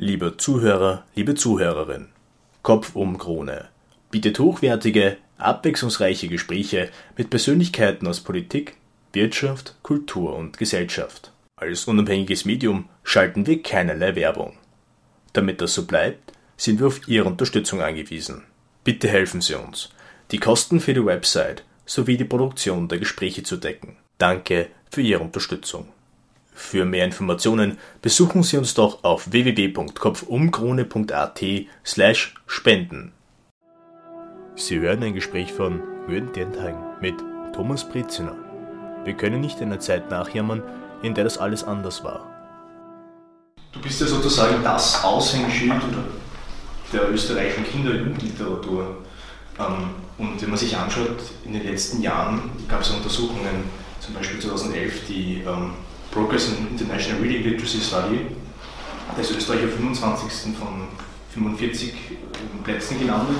Lieber Zuhörer, liebe Zuhörerin, Kopf um Krone bietet hochwertige, abwechslungsreiche Gespräche mit Persönlichkeiten aus Politik, Wirtschaft, Kultur und Gesellschaft. Als unabhängiges Medium schalten wir keinerlei Werbung. Damit das so bleibt, sind wir auf Ihre Unterstützung angewiesen. Bitte helfen Sie uns, die Kosten für die Website sowie die Produktion der Gespräche zu decken. Danke für Ihre Unterstützung. Für mehr Informationen besuchen Sie uns doch auf www.kopfumkrone.at slash spenden. Sie hören ein Gespräch von Jürgen Denthagen mit Thomas Breziner. Wir können nicht einer Zeit nachjammern, in der das alles anders war. Du bist ja sozusagen das Aushängeschild der österreichischen Kinder- und Jugendliteratur. Ähm, und wenn man sich anschaut, in den letzten Jahren gab es Untersuchungen, zum Beispiel 2011 die ähm, Progress in International Reading Literacy Study. Da ist Österreich auf 25. von 45 Plätzen gelandet.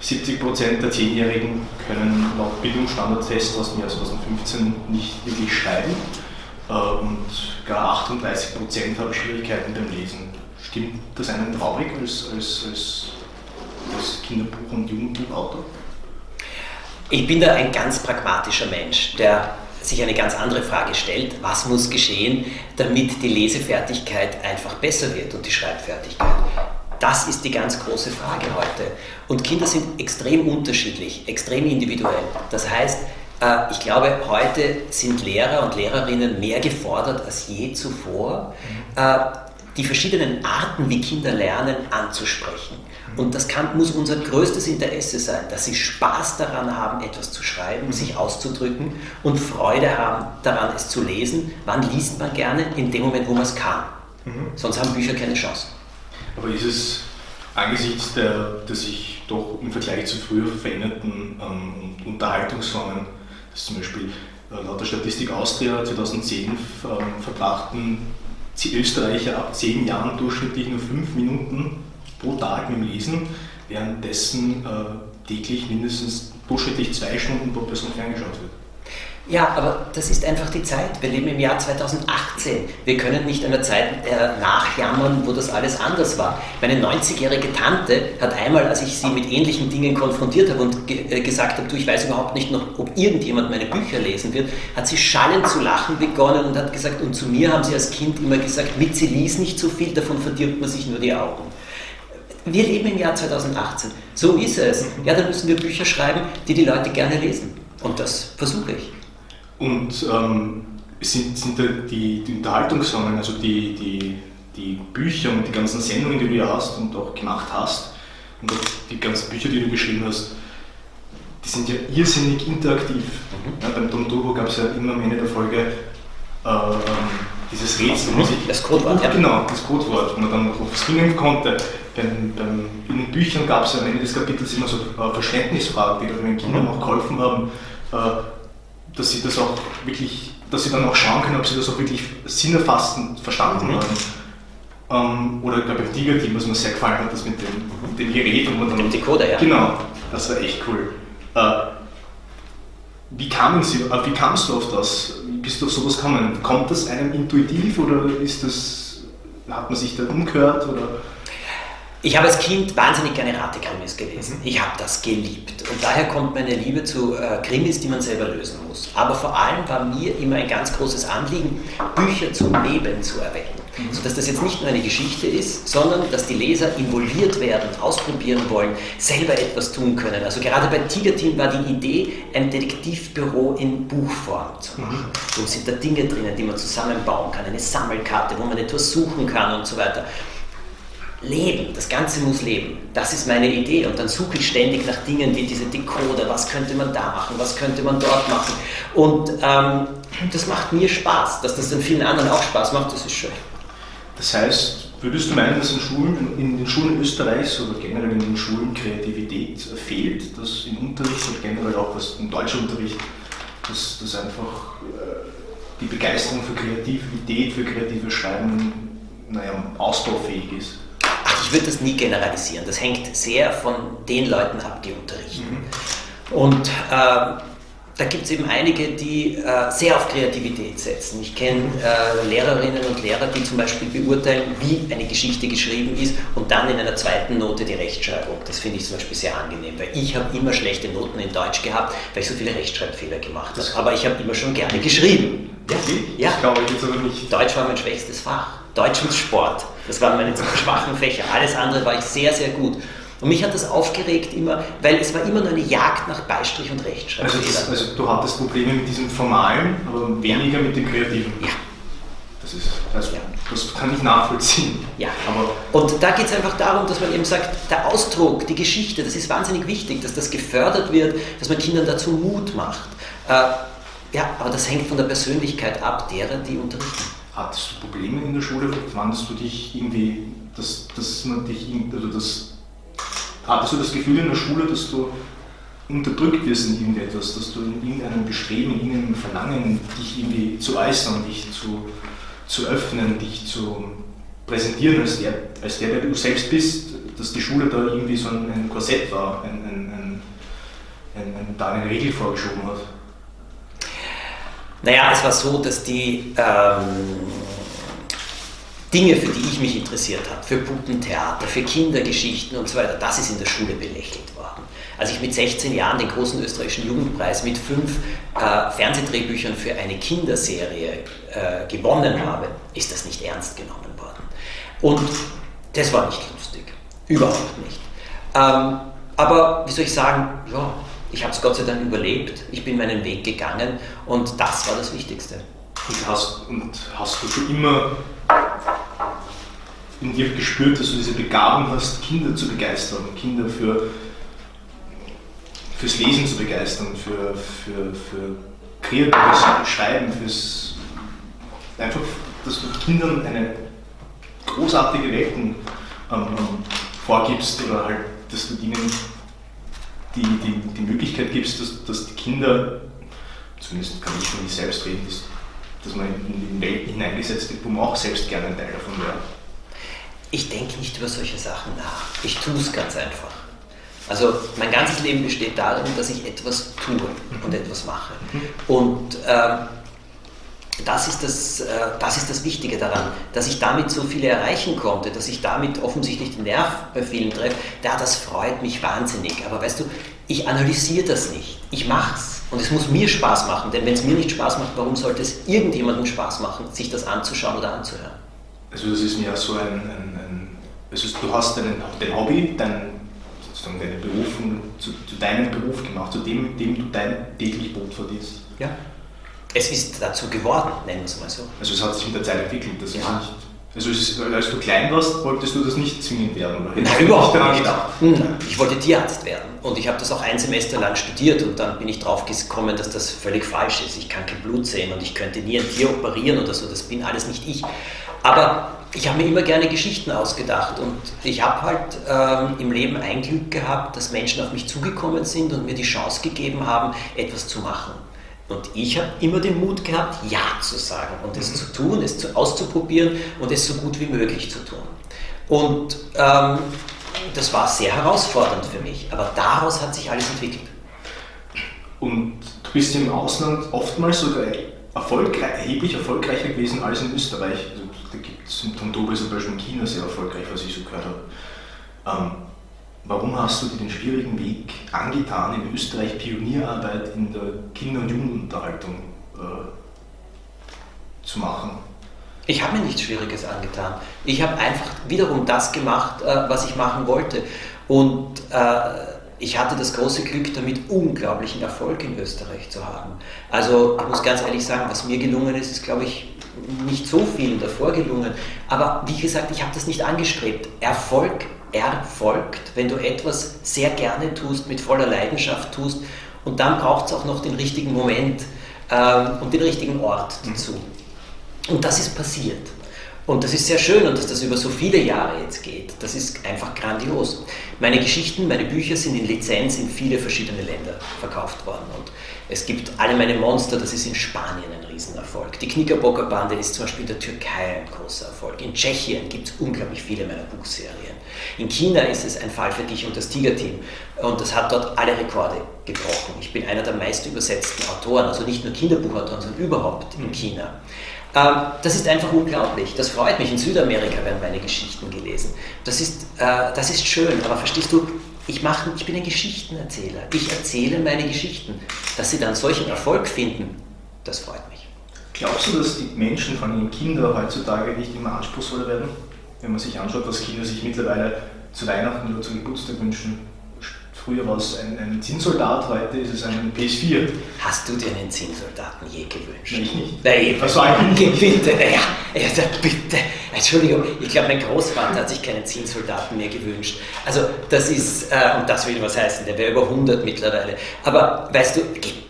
70% der Zehnjährigen können laut Bildungsstandardtest aus dem Jahr 2015 nicht wirklich schreiben äh, und gar 38% haben Schwierigkeiten beim Lesen. Stimmt das einem traurig als, als, als, als Kinderbuch- und Jugendbuchautor? Ich bin da ein ganz pragmatischer Mensch, der sich eine ganz andere Frage stellt, was muss geschehen, damit die Lesefertigkeit einfach besser wird und die Schreibfertigkeit. Das ist die ganz große Frage heute. Und Kinder sind extrem unterschiedlich, extrem individuell. Das heißt, äh, ich glaube, heute sind Lehrer und Lehrerinnen mehr gefordert als je zuvor, äh, die verschiedenen Arten, wie Kinder lernen, anzusprechen. Und das kann, muss unser größtes Interesse sein, dass sie Spaß daran haben, etwas zu schreiben, mhm. sich auszudrücken und Freude haben daran, es zu lesen. Wann liest man gerne? In dem Moment, wo man es kann. Mhm. Sonst haben Bücher keine Chance. Aber ist es angesichts der, der sich doch im Vergleich zu früher veränderten ähm, Unterhaltungsformen, dass zum Beispiel äh, laut der Statistik Austria 2010 ähm, verbrachten Österreicher ab 10 Jahren durchschnittlich nur 5 Minuten pro Tag dem Lesen, währenddessen äh, täglich mindestens durchschnittlich zwei Stunden pro Person ferngeschaut wird. Ja, aber das ist einfach die Zeit. Wir leben im Jahr 2018. Wir können nicht einer Zeit äh, nachjammern, wo das alles anders war. Meine 90-jährige Tante hat einmal, als ich sie mit ähnlichen Dingen konfrontiert habe und ge äh, gesagt habe, du, ich weiß überhaupt nicht noch, ob irgendjemand meine Bücher lesen wird, hat sie schallend zu lachen begonnen und hat gesagt, und zu mir haben sie als Kind immer gesagt, mit sie lies nicht so viel, davon verdirbt man sich nur die Augen. Wir leben im Jahr 2018. So ist es. Ja, dann müssen wir Bücher schreiben, die die Leute gerne lesen. Und das versuche ich. Und ähm, sind, sind die, die Unterhaltungsformen, also die, die, die Bücher und die ganzen Sendungen, die du ja hast und auch gemacht hast, und auch die ganzen Bücher, die du geschrieben hast, die sind ja irrsinnig interaktiv. Mhm. Ja, beim Tom Turbo gab es ja immer am Ende der Folge äh, dieses Rätsel. Mhm. Das Codewort, ja. Genau, das Codewort, wo man dann aufs Finden konnte. Beim, beim, in den Büchern gab es am Ende des Kapitels immer so äh, Verständnisfragen, die den Kindern mhm. auch geholfen haben, äh, dass sie das auch wirklich, dass sie dann auch schauen können, ob sie das auch wirklich sinnerfassend verstanden mhm. haben. Ähm, oder ich glaube beim Tiger-Team, was mir sehr gefallen hat, das mit dem, mit dem Gerät und dann. Mit dem Decoder, ja. Genau, das war echt cool. Äh, wie kamen Sie, äh, wie kamst du auf das? Bist du auf sowas gekommen? Kommt das einem intuitiv oder ist das, hat man sich da umgehört? Oder? Ich habe als Kind wahnsinnig gerne Ratekrimis gelesen. Mhm. Ich habe das geliebt. Und daher kommt meine Liebe zu äh, Krimis, die man selber lösen muss. Aber vor allem war mir immer ein ganz großes Anliegen, Bücher zum Leben zu erwecken. Sodass das jetzt nicht nur eine Geschichte ist, sondern dass die Leser involviert werden, ausprobieren wollen, selber etwas tun können. Also gerade bei Tiger Team war die Idee, ein Detektivbüro in Buchform zu machen. Mhm. Wo sind da Dinge drinnen, die man zusammenbauen kann, eine Sammelkarte, wo man etwas suchen kann und so weiter leben, das Ganze muss leben. Das ist meine Idee. Und dann suche ich ständig nach Dingen wie diese Decoder, was könnte man da machen, was könnte man dort machen. Und ähm, das macht mir Spaß. Dass das dann vielen anderen auch Spaß macht, das ist schön. Das heißt, würdest du meinen, dass in, Schulen, in den Schulen Österreichs oder generell in den Schulen Kreativität fehlt, dass im Unterricht und generell auch was im Deutschunterricht, dass, dass einfach äh, die Begeisterung für Kreativität, für kreatives Schreiben naja, ausbaufähig ist? ich würde das nie generalisieren. Das hängt sehr von den Leuten ab, die unterrichten. Mhm. Und äh, da gibt es eben einige, die äh, sehr auf Kreativität setzen. Ich kenne äh, Lehrerinnen und Lehrer, die zum Beispiel beurteilen, wie eine Geschichte geschrieben ist und dann in einer zweiten Note die Rechtschreibung. Das finde ich zum Beispiel sehr angenehm, weil ich habe immer schlechte Noten in Deutsch gehabt, weil ich so viele Rechtschreibfehler gemacht habe. Aber ich habe immer schon gerne geschrieben. Ja. Das glaube ich jetzt aber nicht. Deutsch war mein schwächstes Fach. Deutsch und Sport. Das waren meine schwachen Fächer. Alles andere war ich sehr, sehr gut. Und mich hat das aufgeregt immer, weil es war immer nur eine Jagd nach Beistrich und Rechtschreibfehler. Also, also, du hattest Probleme mit diesem Formalen, aber weniger mit dem Kreativen. Ja. Das ist, also, ja. das kann ich nachvollziehen. Ja. Aber und da geht es einfach darum, dass man eben sagt, der Ausdruck, die Geschichte, das ist wahnsinnig wichtig, dass das gefördert wird, dass man Kindern dazu Mut macht. Äh, ja, aber das hängt von der Persönlichkeit ab, derer, die unterrichten. Hattest du Probleme in der Schule? Fandest du dich irgendwie, dass, dass man dich, also das Hattest du das Gefühl in der Schule, dass du unterdrückt wirst in irgendetwas, dass du in irgendeinem Bestreben, in irgendeinem Verlangen, dich irgendwie zu äußern, dich zu, zu öffnen, dich zu präsentieren als der, als der, der du selbst bist, dass die Schule da irgendwie so ein, ein Korsett war, ein, ein, ein, da eine Regel vorgeschoben hat? Naja, es war so, dass die ähm, Dinge, für die ich mich interessiert habe, für Puppentheater, für Kindergeschichten und so weiter, das ist in der Schule belächelt worden. Als ich mit 16 Jahren den großen österreichischen Jugendpreis mit fünf äh, Fernsehdrehbüchern für eine Kinderserie äh, gewonnen habe, ist das nicht ernst genommen worden. Und das war nicht lustig, überhaupt nicht. Ähm, aber wie soll ich sagen, ja, ich habe es Gott sei Dank überlebt, ich bin meinen Weg gegangen und das war das Wichtigste. Und hast, und hast du schon immer in dir gespürt, dass du diese Begabung hast, Kinder zu begeistern, Kinder für, fürs Lesen zu begeistern, für, für, für kreatives Schreiben, fürs einfach, dass du Kindern eine großartige Welten ähm, ähm, vorgibst oder halt, dass du ihnen die, die, die Möglichkeit gibst, dass, dass die Kinder, zumindest kann ich von mir selbst reden, dass, dass man in die Welt hineingesetzt wird, wo man auch selbst gerne ein Teil davon wäre. Ich denke nicht über solche Sachen nach. Ich tue es ganz einfach. Also mein ganzes Leben besteht darin, dass ich etwas tue und etwas mache. Und äh, das, ist das, äh, das ist das Wichtige daran, dass ich damit so viele erreichen konnte, dass ich damit offensichtlich den Nerv bei vielen treffe. Ja, das freut mich wahnsinnig. Aber weißt du, ich analysiere das nicht. Ich mache es. Und es muss mir Spaß machen, denn wenn es mir nicht Spaß macht, warum sollte es irgendjemandem Spaß machen, sich das anzuschauen oder anzuhören? Also das ist mir so ein, ein, ein also du hast dein, dein Hobby, dein, sozusagen deine Berufung zu, zu, deinem Beruf gemacht, zu dem, dem du dein täglich Brot verdienst. Ja. Es ist dazu geworden, nennen wir es mal so. Also es hat sich mit der Zeit entwickelt. Das ja. nicht, also ist, als du klein warst, wolltest du das nicht zwingend werden? Oder Nein, überhaupt nicht. Hm. Ich wollte Tierarzt werden und ich habe das auch ein Semester lang studiert und dann bin ich drauf gekommen, dass das völlig falsch ist. Ich kann kein Blut sehen und ich könnte nie ein Tier operieren oder so, das bin alles nicht ich. Aber ich habe mir immer gerne Geschichten ausgedacht und ich habe halt ähm, im Leben ein Glück gehabt, dass Menschen auf mich zugekommen sind und mir die Chance gegeben haben, etwas zu machen. Und ich habe immer den Mut gehabt, Ja zu sagen und es mhm. zu tun, es zu, auszuprobieren und es so gut wie möglich zu tun. Und ähm, das war sehr herausfordernd für mich, aber daraus hat sich alles entwickelt. Und du bist im Ausland oftmals sogar erfolgreich, erheblich erfolgreicher gewesen als in Österreich. Also, Tontobe zum Beispiel in China sehr erfolgreich, was ich so gehört habe. Ähm, warum hast du dir den schwierigen Weg angetan, in Österreich Pionierarbeit in der Kinder- und Jugendunterhaltung äh, zu machen? Ich habe mir nichts Schwieriges angetan. Ich habe einfach wiederum das gemacht, äh, was ich machen wollte. Und äh, ich hatte das große Glück, damit unglaublichen Erfolg in Österreich zu haben. Also ich muss ganz ehrlich sagen, was mir gelungen ist, ist, glaube ich, nicht so vielen davor gelungen. Aber wie gesagt, ich habe das nicht angestrebt. Erfolg erfolgt, wenn du etwas sehr gerne tust, mit voller Leidenschaft tust. Und dann braucht es auch noch den richtigen Moment ähm, und den richtigen Ort dazu. Und das ist passiert. Und das ist sehr schön und dass das über so viele Jahre jetzt geht, das ist einfach grandios. Meine Geschichten, meine Bücher sind in Lizenz in viele verschiedene Länder verkauft worden. Und es gibt alle meine Monster, das ist in Spanien ein Riesenerfolg. Die Knickerbocker Bande ist zum Beispiel in der Türkei ein großer Erfolg. In Tschechien gibt es unglaublich viele meiner Buchserien. In China ist es ein Fall für dich und das Tiger-Team. Und das hat dort alle Rekorde gebrochen. Ich bin einer der meist übersetzten Autoren, also nicht nur Kinderbuchautoren, sondern überhaupt in China. Ähm, das ist einfach unglaublich. Das freut mich. In Südamerika werden meine Geschichten gelesen. Das ist, äh, das ist schön, aber verstehst du, ich, mach, ich bin ein Geschichtenerzähler. Ich erzähle meine Geschichten. Dass sie dann solchen Erfolg finden, das freut mich. Glaubst du, dass die Menschen, vor allem Kinder, heutzutage nicht immer anspruchsvoller werden? Wenn man sich anschaut, was Kinder sich mittlerweile zu Weihnachten oder zum Geburtstag wünschen. Früher war es ein, ein Zinnsoldat, heute ist es ein PS4. Hast du dir einen Zinnsoldaten je gewünscht? Ich nicht. Nein, was war eigentlich? Bitte, naja, ja, bitte. Entschuldigung, ich glaube, mein Großvater hat sich keinen Zinnsoldaten mehr gewünscht. Also, das ist, äh, und das will was heißen, der wäre über 100 mittlerweile. Aber, weißt du,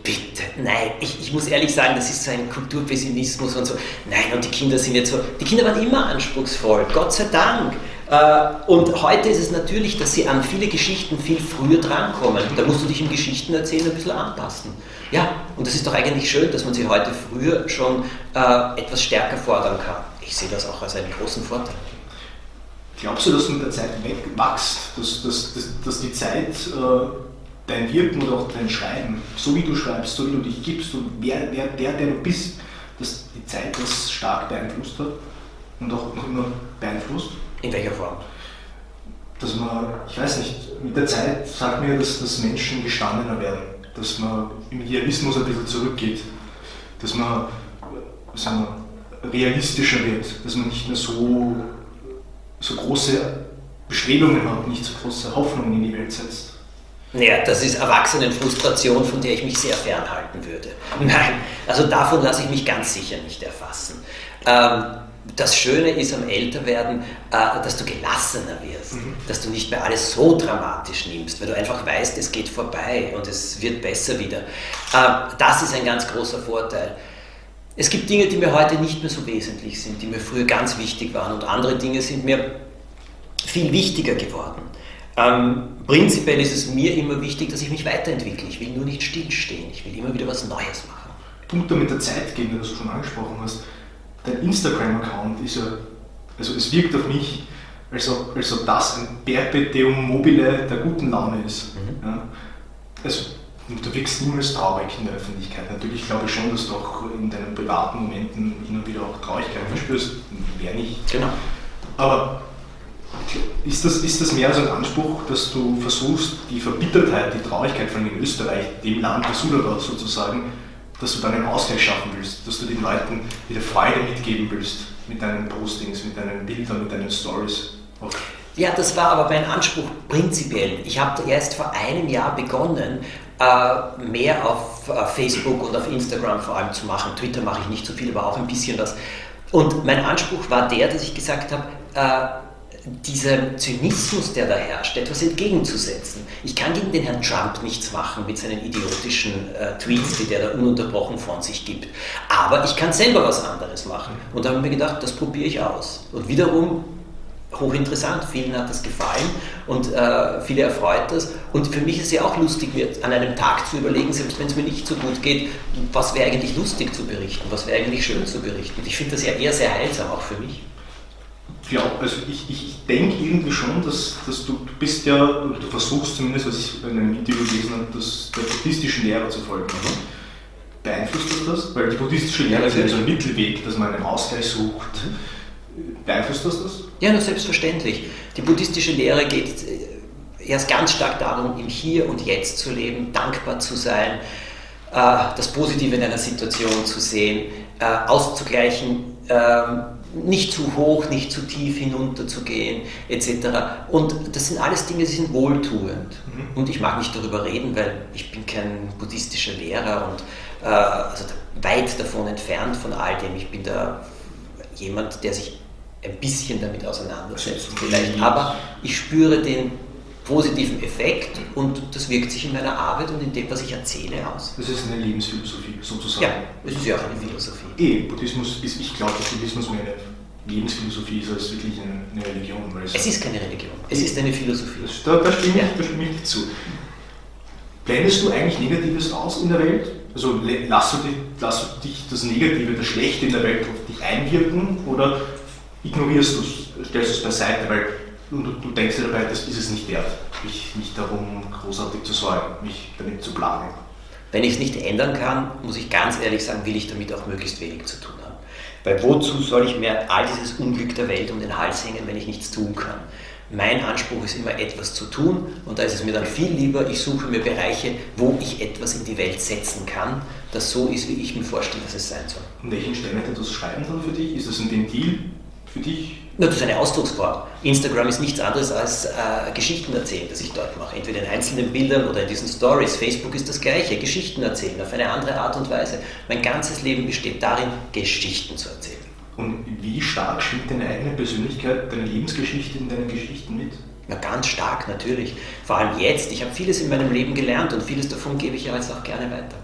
bitte, nein, ich, ich muss ehrlich sagen, das ist so ein Kulturpessimismus und so. Nein, und die Kinder sind jetzt so, die Kinder waren immer anspruchsvoll, Gott sei Dank. Äh, und heute ist es natürlich, dass sie an viele Geschichten viel früher drankommen. Da musst du dich im Geschichtenerzählen ein bisschen anpassen. Ja, und das ist doch eigentlich schön, dass man sie heute früher schon äh, etwas stärker fordern kann. Ich sehe das auch als einen großen Vorteil. Glaubst du, dass du mit der Zeit wegwachst, dass, dass, dass, dass die Zeit äh, dein Wirken oder auch dein Schreiben, so wie du schreibst, so wie du dich gibst und wer, wer der, der du bist, dass die Zeit das stark beeinflusst hat und auch noch immer beeinflusst? In welcher Form? Dass man, ich weiß nicht, mit der Zeit sagt mir, dass, dass Menschen gestandener werden, dass man im Idealismus ein bisschen zurückgeht, dass man, sagen wir, realistischer wird, dass man nicht mehr so, so große Bestrebungen hat, nicht so große Hoffnungen in die Welt setzt. Naja, das ist Erwachsenenfrustration, von der ich mich sehr fernhalten würde. Nein, also davon lasse ich mich ganz sicher nicht erfassen. Ähm, das Schöne ist am Älterwerden, äh, dass du gelassener wirst, mhm. dass du nicht mehr alles so dramatisch nimmst, weil du einfach weißt, es geht vorbei und es wird besser wieder. Äh, das ist ein ganz großer Vorteil. Es gibt Dinge, die mir heute nicht mehr so wesentlich sind, die mir früher ganz wichtig waren und andere Dinge sind mir viel wichtiger geworden. Ähm, prinzipiell ist es mir immer wichtig, dass ich mich weiterentwickle. Ich will nur nicht stillstehen, ich will immer wieder was Neues machen. Punkt mit der Zeit gehen, das du schon angesprochen hast dein Instagram-Account ist ja, also es wirkt auf mich, als ob, als ob das ein Perpetuum mobile der guten Laune ist. Mhm. Ja? Also, du wirkst niemals traurig in der Öffentlichkeit. Natürlich glaube ich schon, dass du auch in deinen privaten Momenten hin und wieder auch Traurigkeit mhm. verspürst. Wer nicht. Genau. Aber ist das, ist das mehr so ein Anspruch, dass du versuchst, die Verbittertheit, die Traurigkeit von in Österreich, dem Land der Sudara sozusagen, dass du dann einen Ausgleich schaffen willst, dass du den Leuten wieder Freude mitgeben willst mit deinen Postings, mit deinen Bildern, mit deinen Stories. Ja, das war aber mein Anspruch prinzipiell. Ich habe erst vor einem Jahr begonnen, äh, mehr auf Facebook und auf Instagram vor allem zu machen. Twitter mache ich nicht so viel, aber auch ein bisschen was. Und mein Anspruch war der, dass ich gesagt habe, äh, diesem Zynismus, der da herrscht, etwas entgegenzusetzen. Ich kann gegen den Herrn Trump nichts machen mit seinen idiotischen äh, Tweets, die der da ununterbrochen von sich gibt. Aber ich kann selber was anderes machen. Und da habe ich mir gedacht, das probiere ich aus. Und wiederum hochinteressant, vielen hat das gefallen und äh, viele erfreut das. Und für mich ist es ja auch lustig, mir an einem Tag zu überlegen, selbst wenn es mir nicht so gut geht, was wäre eigentlich lustig zu berichten, was wäre eigentlich schön zu berichten. Ich finde das ja eher sehr heilsam, auch für mich glaube, also ich, ich, ich denke irgendwie schon, dass, dass du, du bist ja, du versuchst zumindest, was ich in einem Interview gelesen habe, das, der buddhistischen Lehre zu folgen. Mhm. Beeinflusst das das? Weil die buddhistische Lehre ist ja so ein Mittelweg, dass man einen Ausgleich sucht. Beeinflusst das das? Ja, nur selbstverständlich. Die buddhistische Lehre geht äh, erst ganz stark darum, im Hier und Jetzt zu leben, dankbar zu sein, äh, das Positive in einer Situation zu sehen, äh, auszugleichen, ähm, nicht zu hoch, nicht zu tief hinunter zu gehen, etc. Und das sind alles Dinge, die sind wohltuend. Mhm. Und ich mag nicht darüber reden, weil ich bin kein buddhistischer Lehrer und äh, also weit davon entfernt von all dem. Ich bin da jemand, der sich ein bisschen damit auseinandersetzt vielleicht. Aber ich spüre den positiven Effekt und das wirkt sich in meiner Arbeit und in dem, was ich erzähle, aus. Das ist eine Lebensphilosophie sozusagen. Ja, es ist ja auch eine Philosophie. Eh, Buddhismus ist, ich glaube, dass Buddhismus mehr eine Lebensphilosophie ist als wirklich eine, eine Religion. es, es, ist keine Religion, es ist eine Philosophie. Das, da, da, stimme ich, da stimme ich zu. Blendest du eigentlich Negatives aus in der Welt? Also lass du, dich, lass du dich das Negative, das Schlechte in der Welt auf dich einwirken oder ignorierst du es, stellst du es beiseite? Weil und du, du denkst dir dabei, das ist es nicht wert, mich, mich darum großartig zu sorgen, mich damit zu plagen. Wenn ich es nicht ändern kann, muss ich ganz ehrlich sagen, will ich damit auch möglichst wenig zu tun haben. Weil wozu soll ich mir all dieses Unglück der Welt um den Hals hängen, wenn ich nichts tun kann? Mein Anspruch ist immer etwas zu tun und da ist es mir dann viel lieber, ich suche mir Bereiche, wo ich etwas in die Welt setzen kann, das so ist, wie ich mir vorstelle, dass es sein soll. Und welchen Stellenwert hat das Schreiben dann für dich? Ist das ein Ventil für dich? Na, das ist eine Ausdrucksform. Instagram ist nichts anderes als äh, Geschichten erzählen, das ich dort mache. Entweder in einzelnen Bildern oder in diesen Stories. Facebook ist das gleiche, Geschichten erzählen auf eine andere Art und Weise. Mein ganzes Leben besteht darin, Geschichten zu erzählen. Und wie stark schwingt deine eigene Persönlichkeit, deine Lebensgeschichte in deinen Geschichten mit? Ja, ganz stark natürlich. Vor allem jetzt. Ich habe vieles in meinem Leben gelernt und vieles davon gebe ich ja jetzt auch gerne weiter.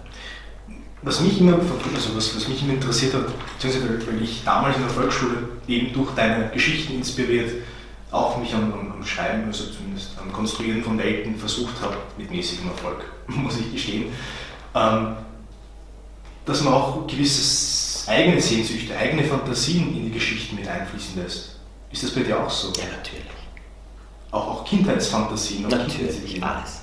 Was mich immer, also was, was mich immer interessiert hat, beziehungsweise weil ich damals in der Volksschule eben durch deine Geschichten inspiriert, auch mich am, am, Schreiben, also zumindest am Konstruieren von Welten versucht habe, mit mäßigem Erfolg, muss ich gestehen, ähm, dass man auch gewisses eigene Sehnsüchte, eigene Fantasien in die Geschichten mit einfließen lässt. Ist das bei dir auch so? Ja, natürlich. Auch, auch Kindheitsfantasien? Natürlich, alles.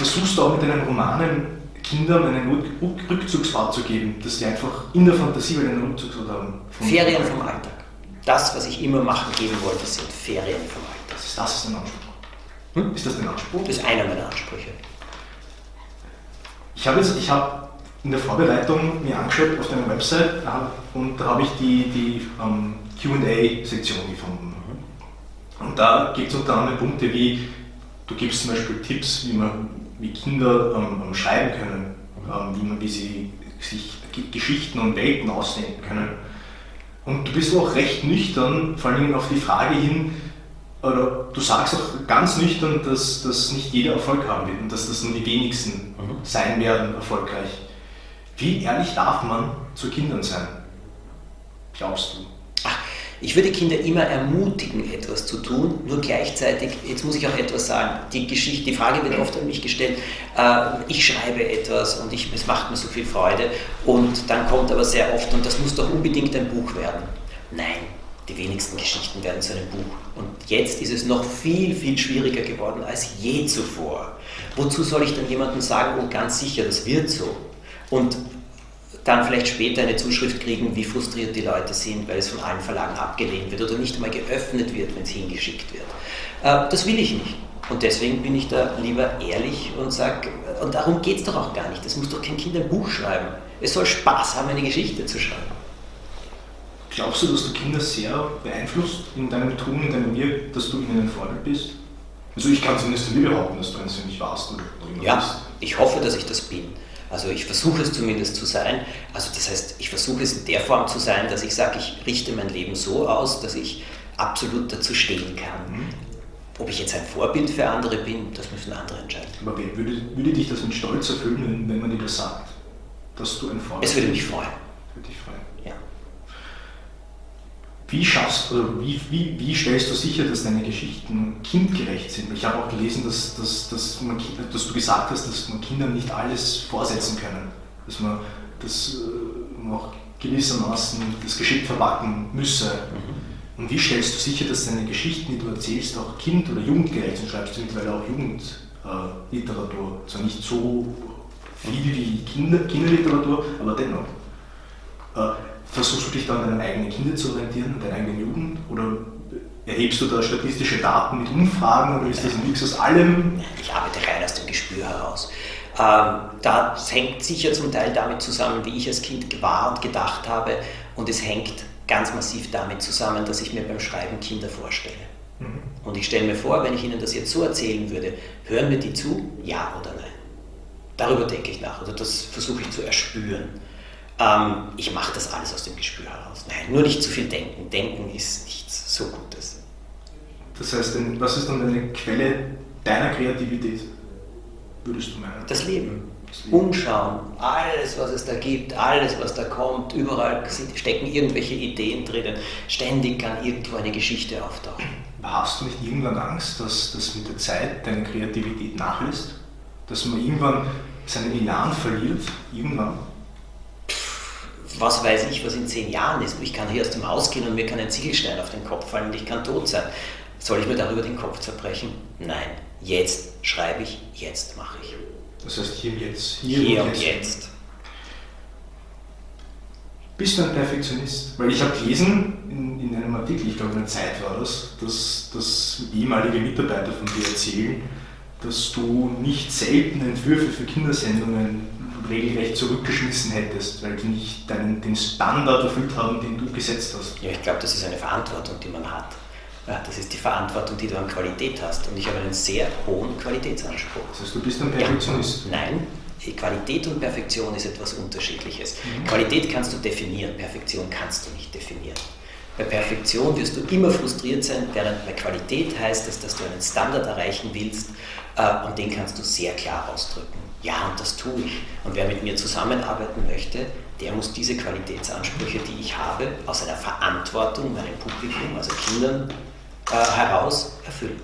Versuchst du auch mit deinen Romanen Kindern einen Rückzugsort zu geben, dass sie einfach in der Fantasie einen Rückzugsort haben? Ferien vom Alltag. Das, was ich immer machen geben wollte, sind Ferien vom Alltag. Das ist, das ist dein Anspruch. Hm? Ist das dein Anspruch? Das ist einer meiner Ansprüche. Ich habe jetzt, ich habe in der Vorbereitung mir angeschaut auf deiner Website und da habe ich die, die um, ähm, QA-Sektion gefunden. Und da gibt es unter anderem Punkte wie, du gibst zum Beispiel Tipps, wie, man, wie Kinder ähm, schreiben können, ähm, wie, man, wie sie sich Geschichten und Welten ausdenken können. Und du bist auch recht nüchtern, vor allem auf die Frage hin, oder du sagst auch ganz nüchtern, dass, dass nicht jeder Erfolg haben wird und dass das nur die wenigsten mhm. sein werden erfolgreich. Wie ehrlich darf man zu Kindern sein? Glaubst du? Ich würde Kinder immer ermutigen, etwas zu tun, nur gleichzeitig, jetzt muss ich auch etwas sagen, die, Geschichte, die Frage wird oft an mich gestellt, äh, ich schreibe etwas und ich, es macht mir so viel Freude und dann kommt aber sehr oft, und das muss doch unbedingt ein Buch werden. Nein, die wenigsten Geschichten werden zu einem Buch. Und jetzt ist es noch viel, viel schwieriger geworden als je zuvor. Wozu soll ich dann jemandem sagen, oh ganz sicher, das wird so? und dann vielleicht später eine Zuschrift kriegen, wie frustriert die Leute sind, weil es von allen Verlagen abgelehnt wird oder nicht einmal geöffnet wird, wenn es hingeschickt wird. Äh, das will ich nicht. Und deswegen bin ich da lieber ehrlich und sage, und darum geht es doch auch gar nicht. Es muss doch kein Kind ein Buch schreiben. Es soll Spaß haben, eine Geschichte zu schreiben. Glaubst du, dass du Kinder sehr beeinflusst in deinem Tun, in deinem Wirken, dass du ihnen ein Vorbild bist? Also ich kann zumindest von behaupten, dass du eines nicht warst oder immer Ja, bist. ich hoffe, dass ich das bin. Also ich versuche es zumindest zu sein. Also das heißt, ich versuche es in der Form zu sein, dass ich sage, ich richte mein Leben so aus, dass ich absolut dazu stehen kann. Mhm. Ob ich jetzt ein Vorbild für andere bin, das müssen andere entscheiden. Aber würde, würde dich das mit Stolz erfüllen, wenn man dir das sagt, dass du ein Vorbild bist? Es würde mich freuen. Würde. Wie schaffst oder wie, wie, wie stellst du sicher, dass deine Geschichten kindgerecht sind? Ich habe auch gelesen, dass, dass, dass, man, dass du gesagt hast, dass man Kindern nicht alles vorsetzen können. Dass man das äh, noch gewissermaßen das Geschick verpacken müsse. Mhm. Und wie stellst du sicher, dass deine Geschichten, die du erzählst, auch kind- oder jugendgerecht sind? Schreibst du mittlerweile auch Jugendliteratur. Äh, Zwar nicht so viel wie Kinder, Kinderliteratur, aber dennoch. Äh, Versuchst du dich da an deine eigenen Kinder zu orientieren, an deiner eigenen Jugend? Oder erhebst du da statistische Daten mit Umfragen oder ist das ein Mix aus allem? Ich arbeite rein aus dem Gespür heraus. Ähm, das hängt sicher zum Teil damit zusammen, wie ich als Kind war und gedacht habe. Und es hängt ganz massiv damit zusammen, dass ich mir beim Schreiben Kinder vorstelle. Mhm. Und ich stelle mir vor, wenn ich Ihnen das jetzt so erzählen würde, hören mir die zu? Ja oder nein? Darüber denke ich nach oder das versuche ich zu erspüren. Ähm, ich mache das alles aus dem Gespür heraus. Nein, nur nicht zu viel denken. Denken ist nichts so Gutes. Das heißt, was ist dann eine Quelle deiner Kreativität, würdest du meinen? Das Leben. Das Leben. Umschauen, alles, was es da gibt, alles, was da kommt, überall stecken irgendwelche Ideen drinnen. Ständig kann irgendwo eine Geschichte auftauchen. Hast du nicht irgendwann Angst, dass, dass mit der Zeit deine Kreativität nachlässt? Dass man irgendwann seinen Elan verliert? Irgendwann? Was weiß ich, was in zehn Jahren ist. Ich kann hier aus dem Haus gehen und mir kann ein Ziegelstein auf den Kopf fallen und ich kann tot sein. Soll ich mir darüber den Kopf zerbrechen? Nein. Jetzt schreibe ich, jetzt mache ich. Das heißt hier und jetzt. Hier, hier und, jetzt. jetzt. Bist du ein Perfektionist? Weil ich habe gelesen in, in, einem Artikel, ich glaube in der Zeit war das, dass, dass ehemalige Mitarbeiter von dir erzählen, dass du nicht selten Entwürfe für Kindersendungen regelrecht zurückgeschmissen hättest, weil die nicht deinen, den Standard erfüllt haben, den du gesetzt hast. Ja, ich glaube, das ist eine Verantwortung, die man hat. Das ist die Verantwortung, die du an Qualität hast. Und ich habe einen sehr hohen Qualitätsanspruch. Das heißt, du bist ein Perfektionist? Ja, nein, Qualität und Perfektion ist etwas Unterschiedliches. Mhm. Qualität kannst du definieren, Perfektion kannst du nicht definieren. Bei Perfektion wirst du immer frustriert sein, während bei Qualität heißt es, dass du einen Standard erreichen willst äh, und den kannst du sehr klar ausdrücken. Ja, und das tue ich. Und wer mit mir zusammenarbeiten möchte, der muss diese Qualitätsansprüche, die ich habe, aus einer Verantwortung meinem Publikum, also Kindern, äh, heraus erfüllen.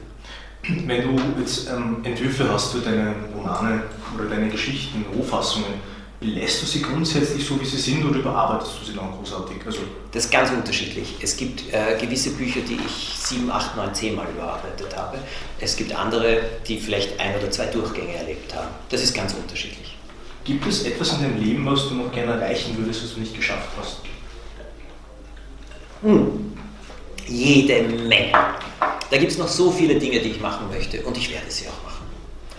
Wenn du jetzt ähm, Entwürfe hast für deine Romane oder deine Geschichten, Rohfassungen, Belässt du sie grundsätzlich so, wie sie sind, oder überarbeitest du sie dann großartig? Also das ist ganz unterschiedlich. Es gibt äh, gewisse Bücher, die ich sieben, acht, neun, zehn Mal überarbeitet habe. Es gibt andere, die vielleicht ein oder zwei Durchgänge erlebt haben. Das ist ganz unterschiedlich. Gibt es etwas in deinem Leben, was du noch gerne erreichen würdest, was du nicht geschafft hast? Hm. Jede Menge. Da gibt es noch so viele Dinge, die ich machen möchte und ich werde sie auch machen.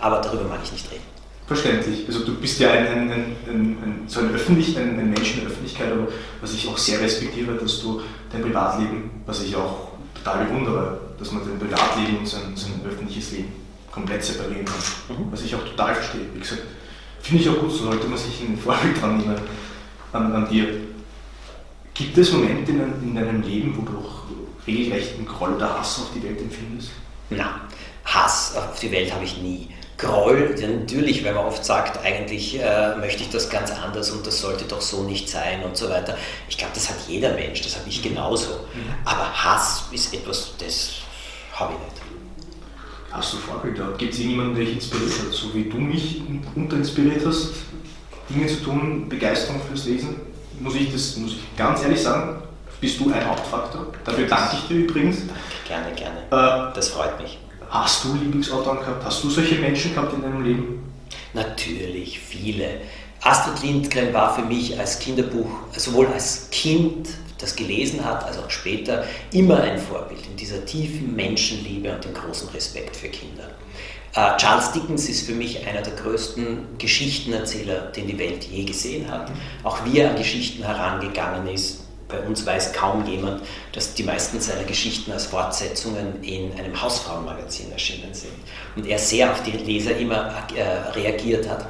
Aber darüber mag ich nicht reden. Verständlich. Also du bist ja ein, ein, ein, so ein, Öffentlich, ein, ein Mensch in der Öffentlichkeit, aber was ich auch sehr respektiere, dass du dein Privatleben, was ich auch total bewundere, dass man dein Privatleben und sein, sein öffentliches Leben komplett separieren kann. Mhm. Was ich auch total verstehe. Wie gesagt, finde ich auch gut, so sollte man sich ein Vorbild dran nehmen an, an dir. Gibt es Momente in, in deinem Leben, wo du auch regelrechten Groll oder Hass auf die Welt empfindest? Na, Hass auf die Welt habe ich nie. Groll, ja, natürlich, weil man oft sagt, eigentlich äh, möchte ich das ganz anders und das sollte doch so nicht sein und so weiter. Ich glaube, das hat jeder Mensch, das habe ich genauso. Mhm. Aber Hass ist etwas, das habe ich nicht. Hast du Vorbilder? Gibt es irgendjemanden, der dich inspiriert hat, so wie du mich unterinspiriert hast, Dinge zu tun, Begeisterung fürs Lesen? Muss ich das muss ich ganz ehrlich sagen, bist du ein Hauptfaktor. Dafür danke ich dir übrigens. Gerne, gerne. Äh, das freut mich. Hast du Lieblingsautoren gehabt? Hast du solche Menschen gehabt in deinem Leben? Natürlich, viele. Astrid Lindgren war für mich als Kinderbuch, sowohl als Kind, das gelesen hat, als auch später, immer ein Vorbild in dieser tiefen Menschenliebe und dem großen Respekt für Kinder. Äh, Charles Dickens ist für mich einer der größten Geschichtenerzähler, den die Welt je gesehen hat. Auch wie er an Geschichten herangegangen ist, bei uns weiß kaum jemand, dass die meisten seiner Geschichten als Fortsetzungen in einem Hausfrauenmagazin erschienen sind. Und er sehr auf die Leser immer äh, reagiert hat.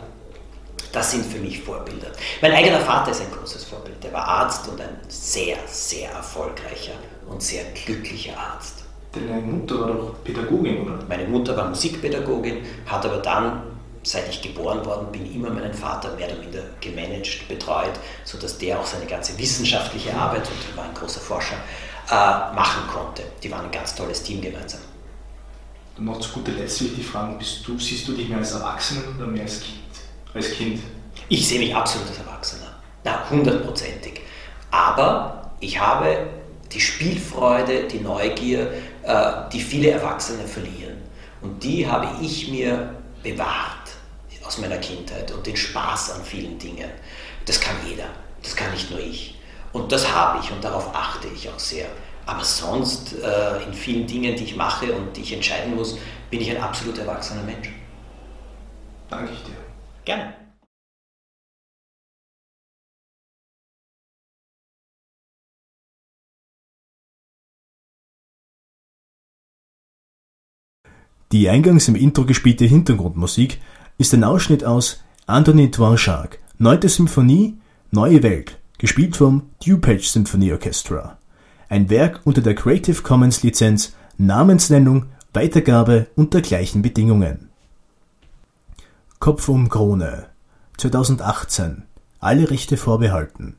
Das sind für mich Vorbilder. Mein eigener Vater ist ein großes Vorbild. Der war Arzt und ein sehr, sehr erfolgreicher und sehr glücklicher Arzt. Deine Mutter war doch Pädagogin, oder? Meine Mutter war Musikpädagogin, hat aber dann seit ich geboren worden bin, immer meinen Vater mehr oder minder gemanagt, betreut, sodass der auch seine ganze wissenschaftliche Arbeit, und er war ein großer Forscher, äh, machen konnte. Die waren ein ganz tolles Team gemeinsam. Und noch zu guter Letzt will ich dich fragen, bist du, siehst du dich mehr als Erwachsener oder mehr als Kind? Als kind? Ich sehe mich absolut als Erwachsener. Na, hundertprozentig. Aber ich habe die Spielfreude, die Neugier, äh, die viele Erwachsene verlieren. Und die habe ich mir bewahrt aus meiner Kindheit und den Spaß an vielen Dingen. Das kann jeder, das kann nicht nur ich. Und das habe ich und darauf achte ich auch sehr. Aber sonst äh, in vielen Dingen, die ich mache und die ich entscheiden muss, bin ich ein absolut erwachsener Mensch. Danke ich dir. Gerne. Die eingangs im Intro gespielte Hintergrundmusik ist ein Ausschnitt aus Anthony Dvorak, Neunte Symphonie, Neue Welt, gespielt vom DuPage Symphony Orchestra. Ein Werk unter der Creative Commons Lizenz, Namensnennung, Weitergabe unter gleichen Bedingungen. Kopf um Krone 2018. Alle Rechte vorbehalten.